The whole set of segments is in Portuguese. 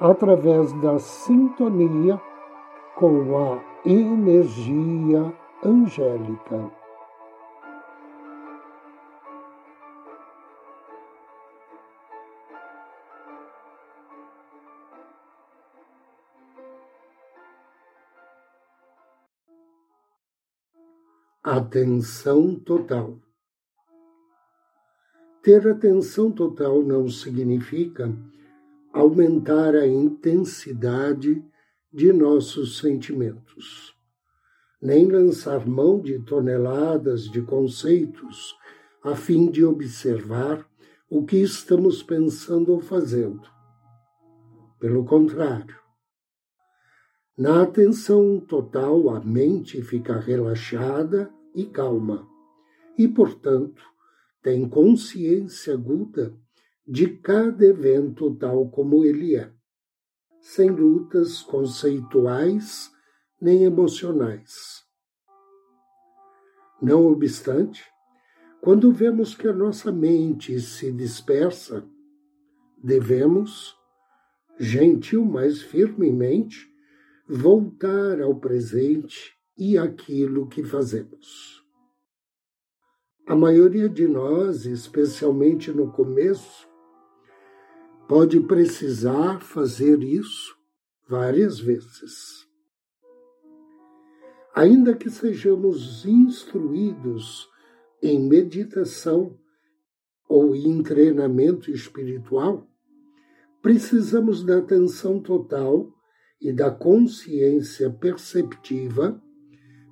através da sintonia com a energia angélica. Atenção total. Ter atenção total não significa aumentar a intensidade de nossos sentimentos, nem lançar mão de toneladas de conceitos a fim de observar o que estamos pensando ou fazendo. Pelo contrário, na atenção total, a mente fica relaxada e calma, e, portanto, tem consciência aguda de cada evento tal como ele é, sem lutas conceituais nem emocionais. Não obstante, quando vemos que a nossa mente se dispersa, devemos, gentil mais firmemente, voltar ao presente e aquilo que fazemos. A maioria de nós, especialmente no começo, pode precisar fazer isso várias vezes. Ainda que sejamos instruídos em meditação ou em treinamento espiritual, precisamos da atenção total e da consciência perceptiva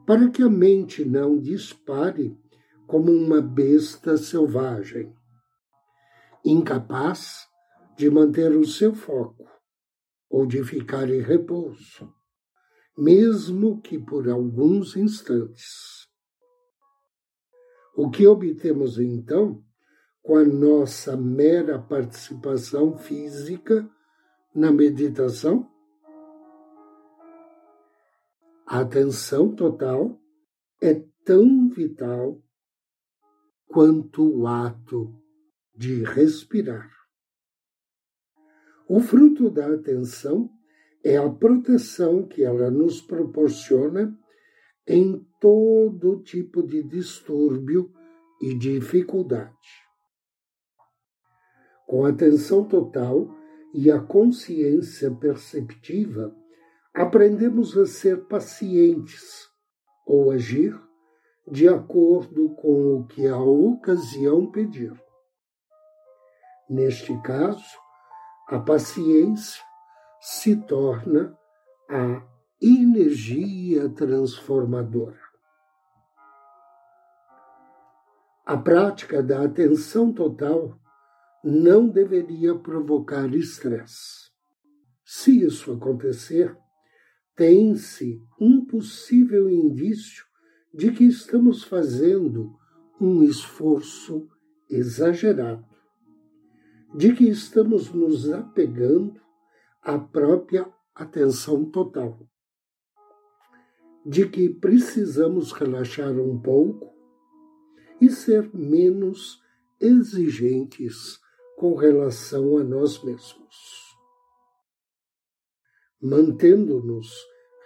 para que a mente não dispare como uma besta selvagem, incapaz de manter o seu foco ou de ficar em repouso, mesmo que por alguns instantes. O que obtemos então com a nossa mera participação física na meditação? A atenção total é tão vital quanto o ato de respirar. O fruto da atenção é a proteção que ela nos proporciona em todo tipo de distúrbio e dificuldade. Com atenção total e a consciência perceptiva, aprendemos a ser pacientes ou agir de acordo com o que a ocasião pedir. Neste caso, a paciência se torna a energia transformadora. A prática da atenção total não deveria provocar estresse. Se isso acontecer, tem-se um possível indício de que estamos fazendo um esforço exagerado de que estamos nos apegando à própria atenção total, de que precisamos relaxar um pouco e ser menos exigentes com relação a nós mesmos. Mantendo-nos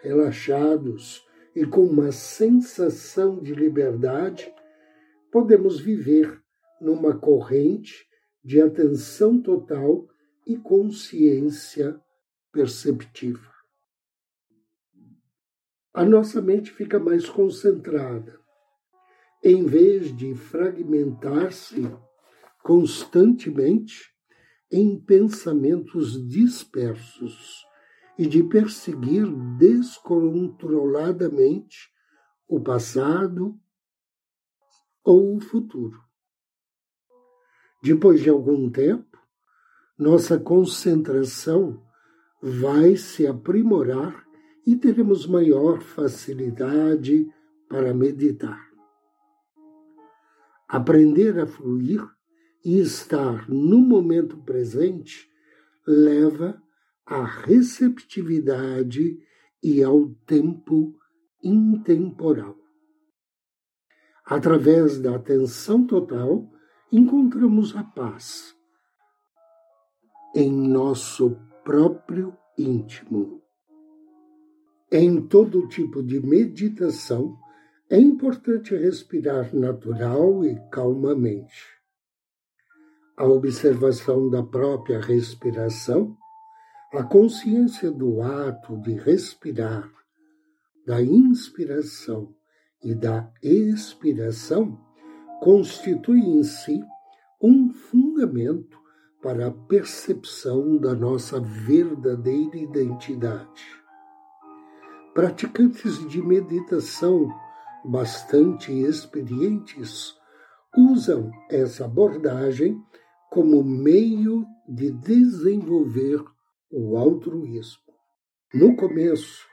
relaxados e com uma sensação de liberdade, podemos viver numa corrente de atenção total e consciência perceptiva. A nossa mente fica mais concentrada. Em vez de fragmentar-se constantemente em pensamentos dispersos e de perseguir descontroladamente o passado ou o futuro. Depois de algum tempo, nossa concentração vai se aprimorar e teremos maior facilidade para meditar. Aprender a fluir e estar no momento presente leva à receptividade e ao tempo intemporal. Através da atenção total, encontramos a paz em nosso próprio íntimo. Em todo tipo de meditação, é importante respirar natural e calmamente. A observação da própria respiração, a consciência do ato de respirar, da inspiração e da expiração constitui em si um fundamento para a percepção da nossa verdadeira identidade. Praticantes de meditação bastante experientes usam essa abordagem como meio de desenvolver o altruísmo. No começo,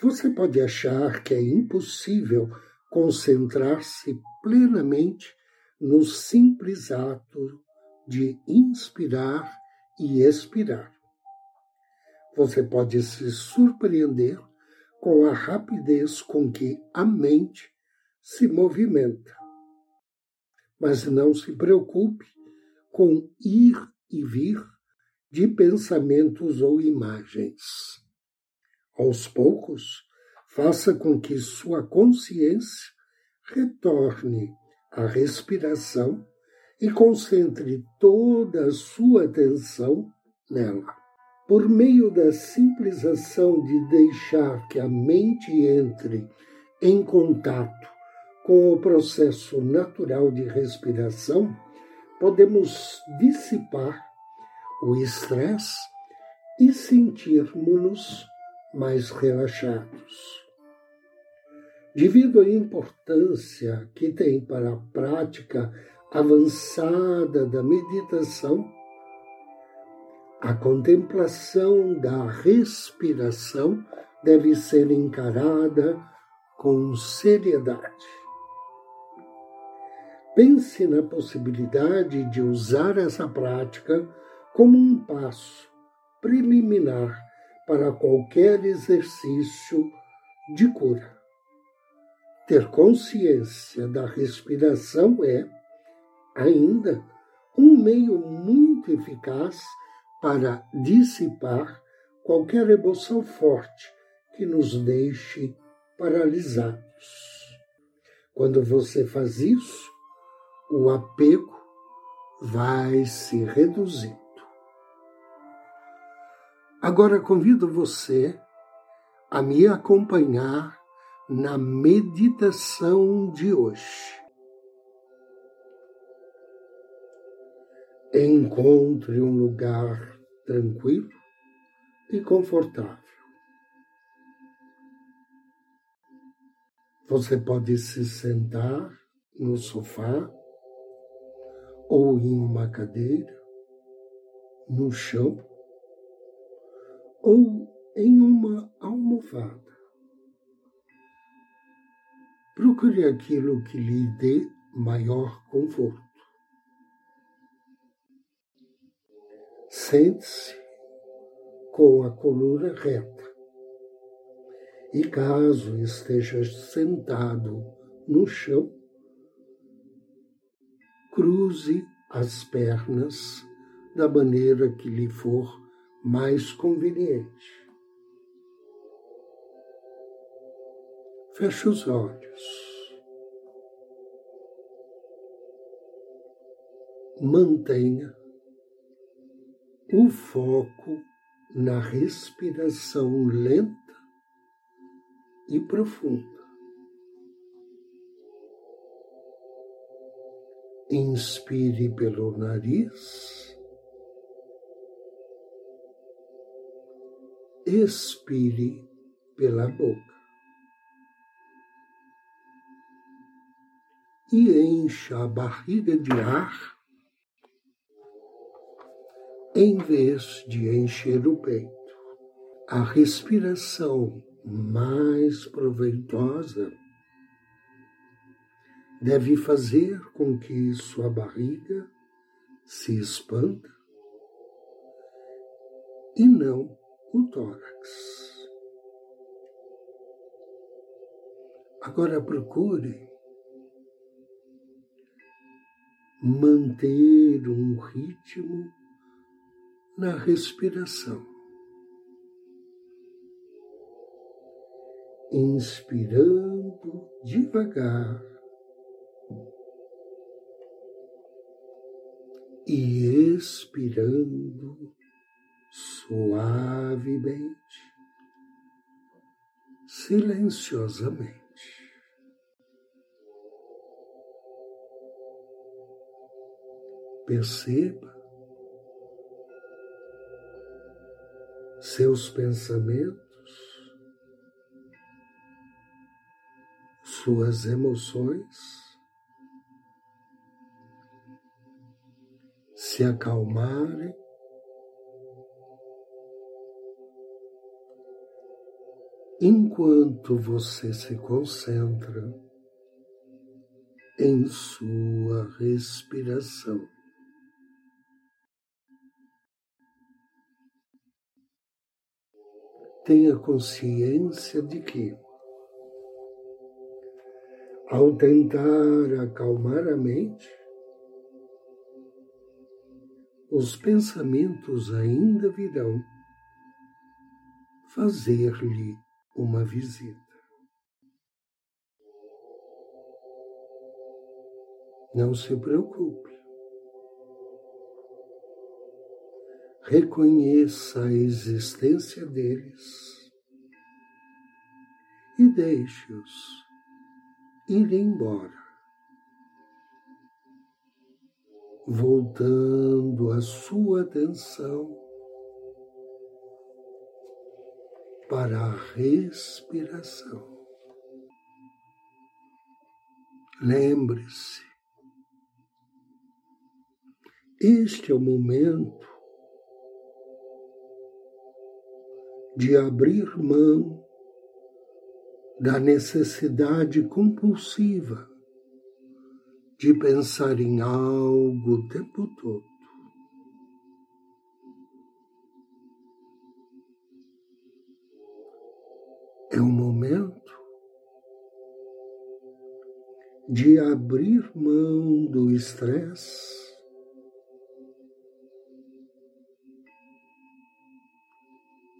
você pode achar que é impossível concentrar-se plenamente no simples ato de inspirar e expirar. Você pode se surpreender com a rapidez com que a mente se movimenta. Mas não se preocupe com ir e vir de pensamentos ou imagens. Aos poucos, faça com que sua consciência retorne à respiração e concentre toda a sua atenção nela. Por meio da simples ação de deixar que a mente entre em contato com o processo natural de respiração, podemos dissipar o estresse e sentirmos-nos mais relaxados. Devido à importância que tem para a prática avançada da meditação, a contemplação da respiração deve ser encarada com seriedade. Pense na possibilidade de usar essa prática como um passo preliminar para qualquer exercício de cura. Ter consciência da respiração é, ainda, um meio muito eficaz para dissipar qualquer emoção forte que nos deixe paralisados. Quando você faz isso, o apego vai se reduzindo. Agora convido você a me acompanhar na meditação de hoje. Encontre um lugar tranquilo e confortável. Você pode se sentar no sofá ou em uma cadeira, no chão ou em uma almofada. Procure aquilo que lhe dê maior conforto. Sente-se com a coluna reta. E caso esteja sentado no chão, cruze as pernas da maneira que lhe for mais conveniente. Feche os olhos. Mantenha o foco na respiração lenta e profunda. Inspire pelo nariz expire pela boca. E encha a barriga de ar em vez de encher o peito. a respiração mais proveitosa deve fazer com que sua barriga se expanda e não o tórax. Agora procure manter um ritmo na respiração. Inspirando devagar e expirando suavemente, silenciosamente. Perceba seus pensamentos, suas emoções se acalmarem enquanto você se concentra em sua respiração. Tenha consciência de que, ao tentar acalmar a mente, os pensamentos ainda virão fazer-lhe uma visita. Não se preocupe. Reconheça a existência deles e deixe-os ir embora, voltando a sua atenção para a respiração. Lembre-se, este é o momento de abrir mão da necessidade compulsiva de pensar em algo o tempo todo. É um momento de abrir mão do estresse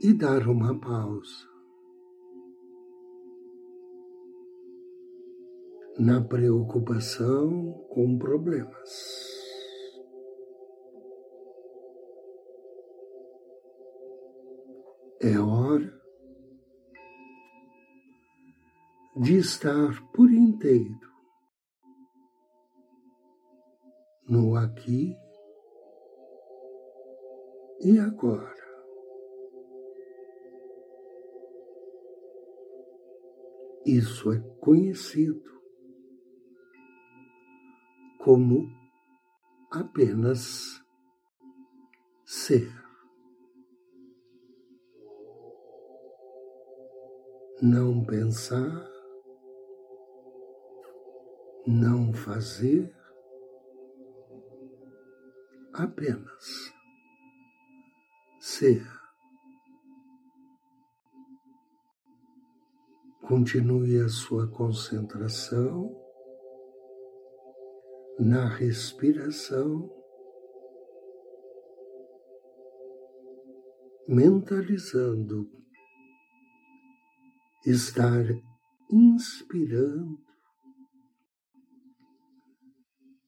e dar uma pausa. Na preocupação com problemas. É hora de estar por inteiro no aqui e agora. Isso é conhecido como apenas ser. Não pensar, não fazer, apenas ser. Continue a sua concentração na respiração, mentalizando estar inspirando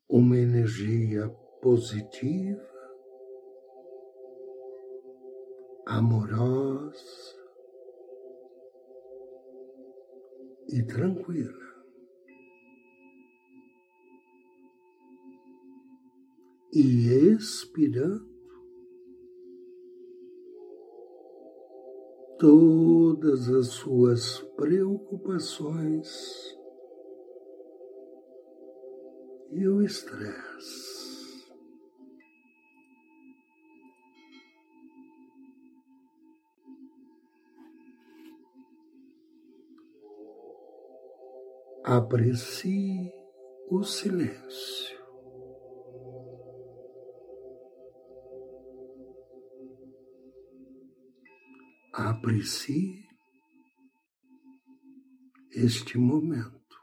uma energia positiva, amorosa e tranquila. E expirando todas as suas preocupações e o estresse. Aprecie o silêncio. Aprecie este momento.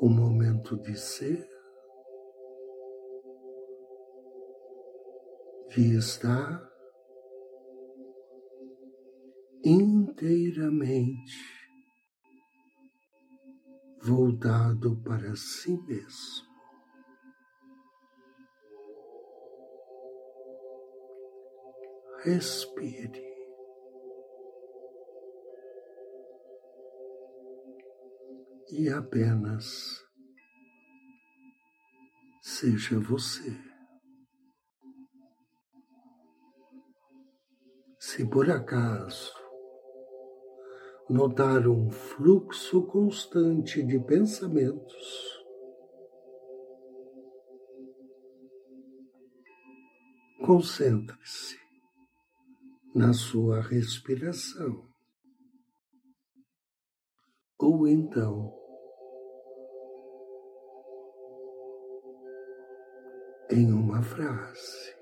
O momento de ser, de estar inteiramente voltado para si mesmo. Respire. E apenas seja você. Se por acaso notar um fluxo constante de pensamentos. Concentre-se na sua respiração. Ou então, em uma frase.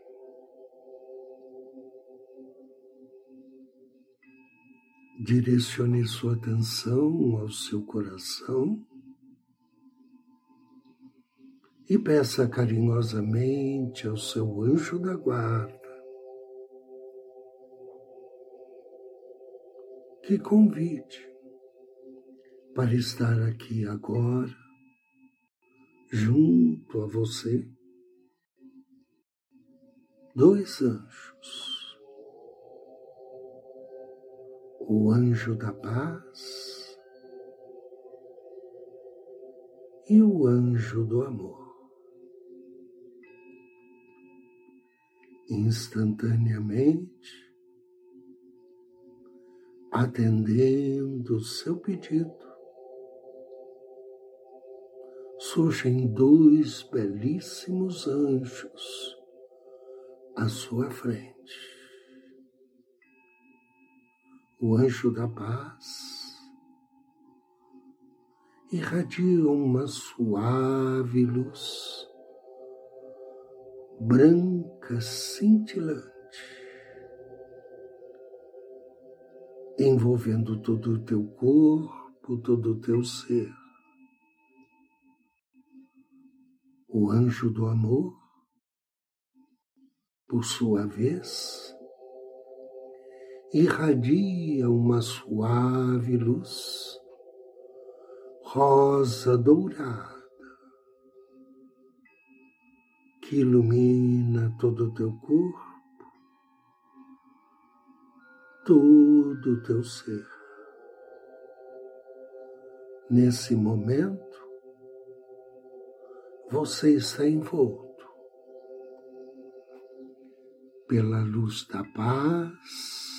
Direcione sua atenção ao seu coração e peça carinhosamente ao seu anjo da guarda que convide para estar aqui agora, junto a você, dois anjos o anjo da paz e o anjo do amor. Instantaneamente, atendendo o seu pedido, surgem dois belíssimos anjos à sua frente o anjo da paz, irradia uma suave luz, branca, cintilante, envolvendo todo o teu corpo, todo o teu ser. O anjo do amor, por sua vez, irradia uma suave luz, rosa dourada, que ilumina todo o teu corpo, todo o teu ser. Nesse momento, você está envolto pela luz da paz,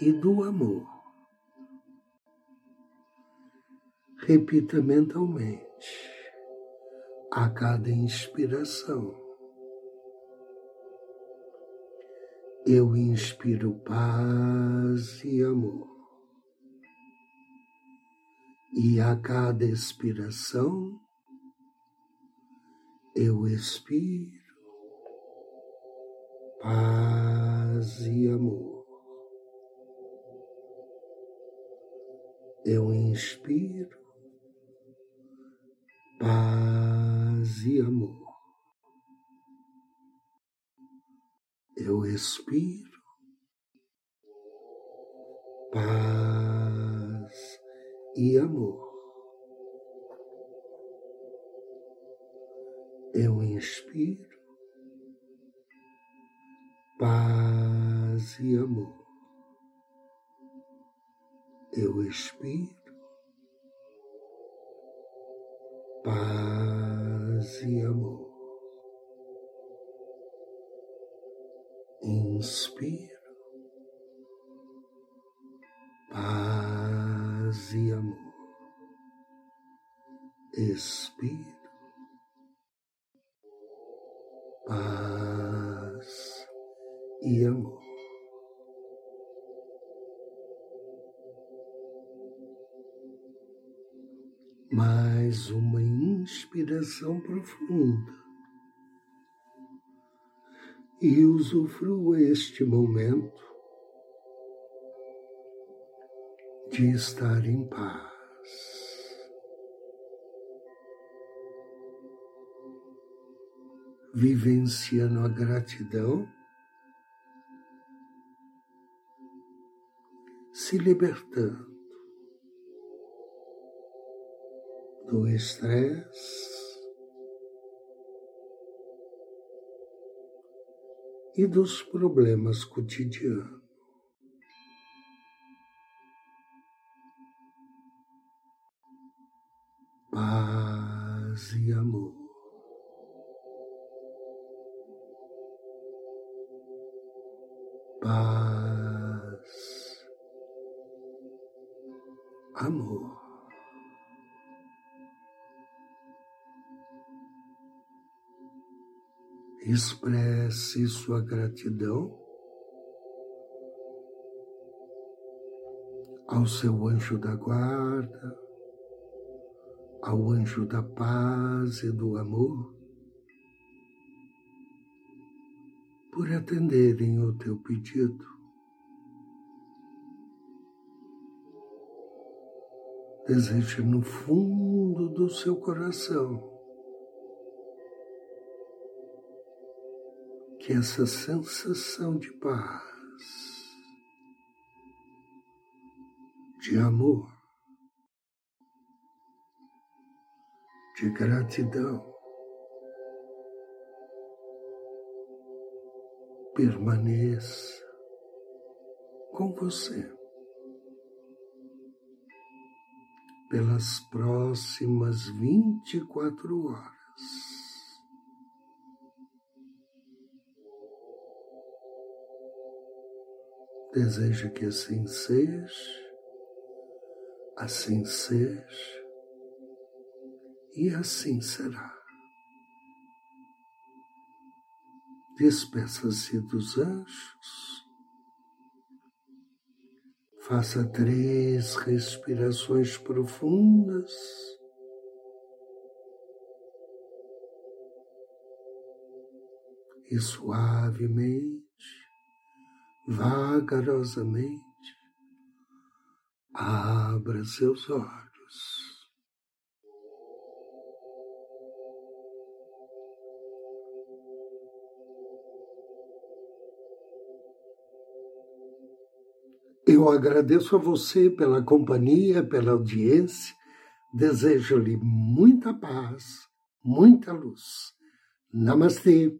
e do amor. Repita mentalmente a cada inspiração. Eu inspiro paz e amor. E a cada expiração, eu expiro paz e amor. Eu inspiro paz e amor. Eu expiro paz e amor. Eu inspiro paz e amor eu expiro paz e amor. Inspiro paz e amor. Expiro paz respiração profunda e usufrua este momento de estar em paz. Vivenciando a gratidão, se libertando do estresse e dos problemas cotidianos. Expresse sua gratidão ao seu anjo da guarda, ao anjo da paz e do amor, por atenderem o teu pedido. Deseje no fundo do seu coração essa sensação de paz, de amor, de gratidão permaneça com você pelas próximas vinte e quatro horas. Deseja que assim seja, assim seja e assim será. Despeça-se dos anjos. Faça três respirações profundas. E suavemente vagarosamente, abra seus olhos. Eu agradeço a você pela companhia, pela audiência. Desejo-lhe muita paz, muita luz. Namastê.